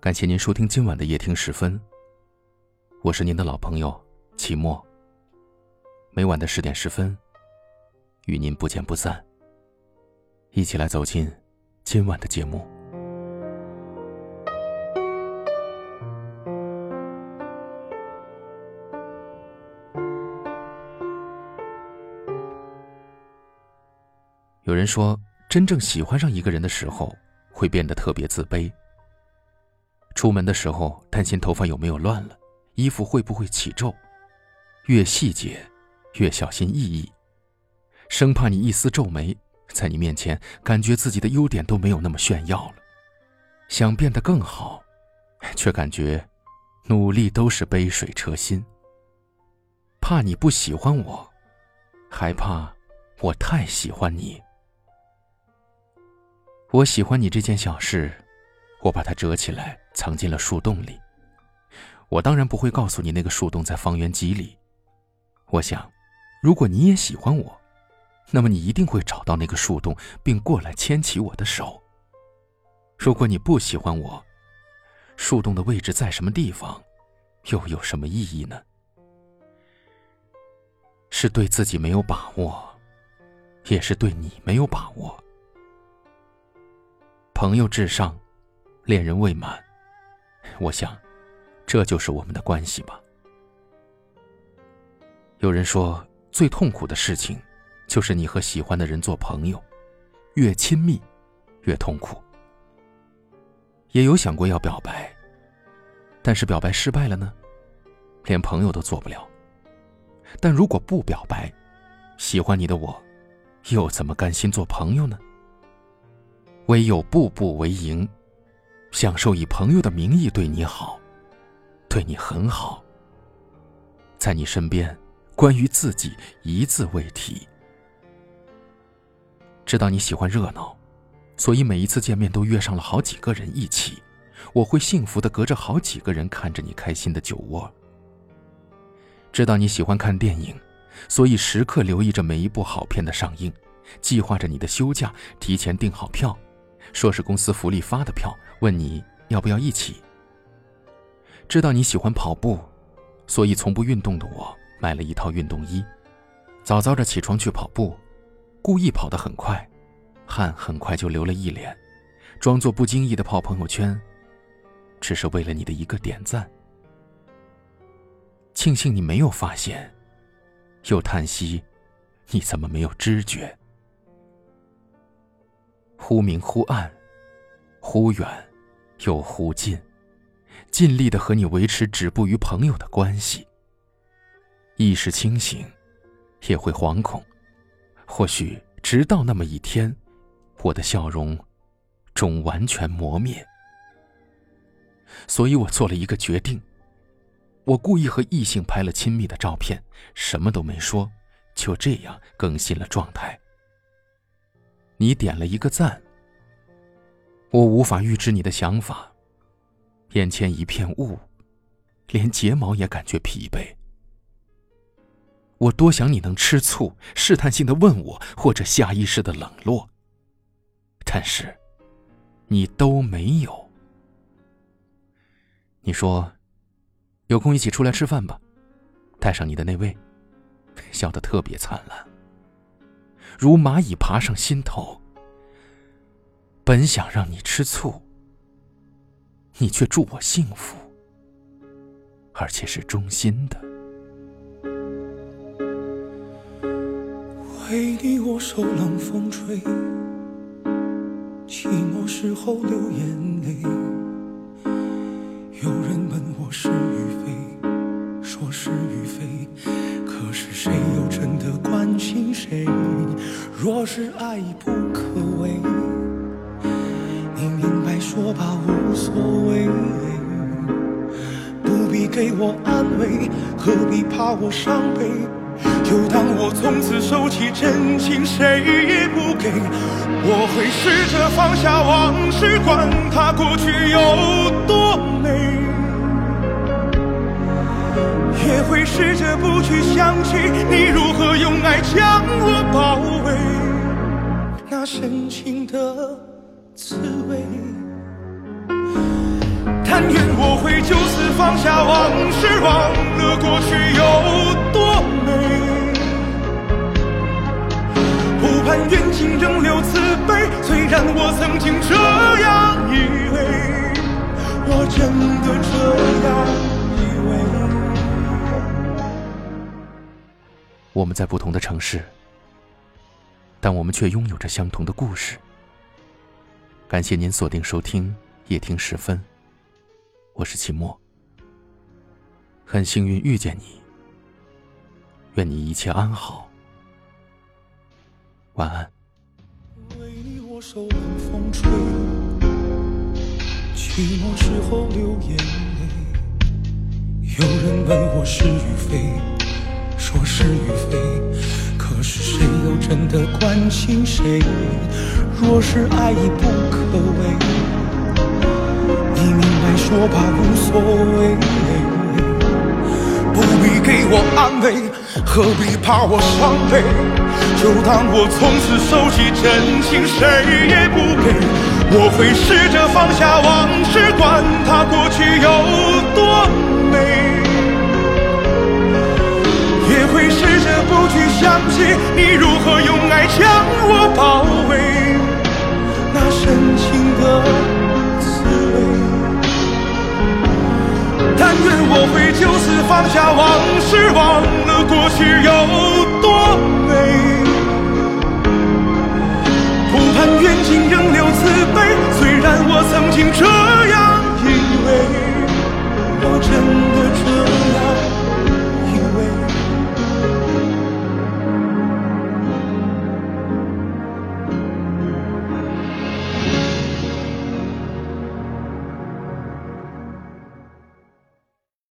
感谢您收听今晚的夜听时分。我是您的老朋友齐墨。每晚的十点十分，与您不见不散。一起来走进今晚的节目。有人说，真正喜欢上一个人的时候，会变得特别自卑。出门的时候，担心头发有没有乱了，衣服会不会起皱，越细节，越小心翼翼，生怕你一丝皱眉，在你面前感觉自己的优点都没有那么炫耀了。想变得更好，却感觉努力都是杯水车薪。怕你不喜欢我，还怕我太喜欢你。我喜欢你这件小事。我把它折起来，藏进了树洞里。我当然不会告诉你那个树洞在方圆几里。我想，如果你也喜欢我，那么你一定会找到那个树洞，并过来牵起我的手。如果你不喜欢我，树洞的位置在什么地方，又有什么意义呢？是对自己没有把握，也是对你没有把握。朋友至上。恋人未满，我想，这就是我们的关系吧。有人说，最痛苦的事情，就是你和喜欢的人做朋友，越亲密，越痛苦。也有想过要表白，但是表白失败了呢，连朋友都做不了。但如果不表白，喜欢你的我，又怎么甘心做朋友呢？唯有步步为营。享受以朋友的名义对你好，对你很好。在你身边，关于自己一字未提。知道你喜欢热闹，所以每一次见面都约上了好几个人一起。我会幸福的隔着好几个人看着你开心的酒窝。知道你喜欢看电影，所以时刻留意着每一部好片的上映，计划着你的休假，提前订好票。说是公司福利发的票，问你要不要一起。知道你喜欢跑步，所以从不运动的我买了一套运动衣，早早的起床去跑步，故意跑得很快，汗很快就流了一脸，装作不经意的泡朋友圈，只是为了你的一个点赞。庆幸你没有发现，又叹息，你怎么没有知觉？忽明忽暗，忽远又忽近，尽力的和你维持止步于朋友的关系。意识清醒，也会惶恐。或许直到那么一天，我的笑容终完全磨灭。所以我做了一个决定，我故意和异性拍了亲密的照片，什么都没说，就这样更新了状态。你点了一个赞，我无法预知你的想法。眼前一片雾，连睫毛也感觉疲惫。我多想你能吃醋，试探性的问我，或者下意识的冷落。但是，你都没有。你说，有空一起出来吃饭吧，带上你的那位，笑得特别灿烂。如蚂蚁爬上心头，本想让你吃醋，你却祝我幸福，而且是衷心的。为你我受冷风吹，寂寞时候流眼泪。有人问我是与非，说是与非，谁又真的关心谁？若是爱已不可为，你明白说吧，无所谓，不必给我安慰，何必怕我伤悲？就当我从此收起真情，谁也不给。我会试着放下往事，管它过去有多美，会试着不去想起你如何用爱将我包围。那深情的滋味，但愿我会就此放下往事，忘了过去有多美。不盼缘尽仍留慈悲，虽然我曾经这样以为，我真的这样我们在不同的城市，但我们却拥有着相同的故事。感谢您锁定收听夜听时分，我是秦墨。很幸运遇见你，愿你一切安好，晚安。为你我受冷风吹，寂寞时候流眼泪。有人问我是与非，说是与非，可是谁又真的关心谁？若是爱已不可为，你明白说吧，无所谓。不必给我安慰，何必怕我伤悲？就当我从此收起真情，谁也不给。我会试着放下往事，管它过去有多美。会试着不去想起你如何用爱将我包围那深情的滋味但愿我会就此放下往事忘了过去有多美不盼缘尽仍留慈悲虽然我曾经这样以为我真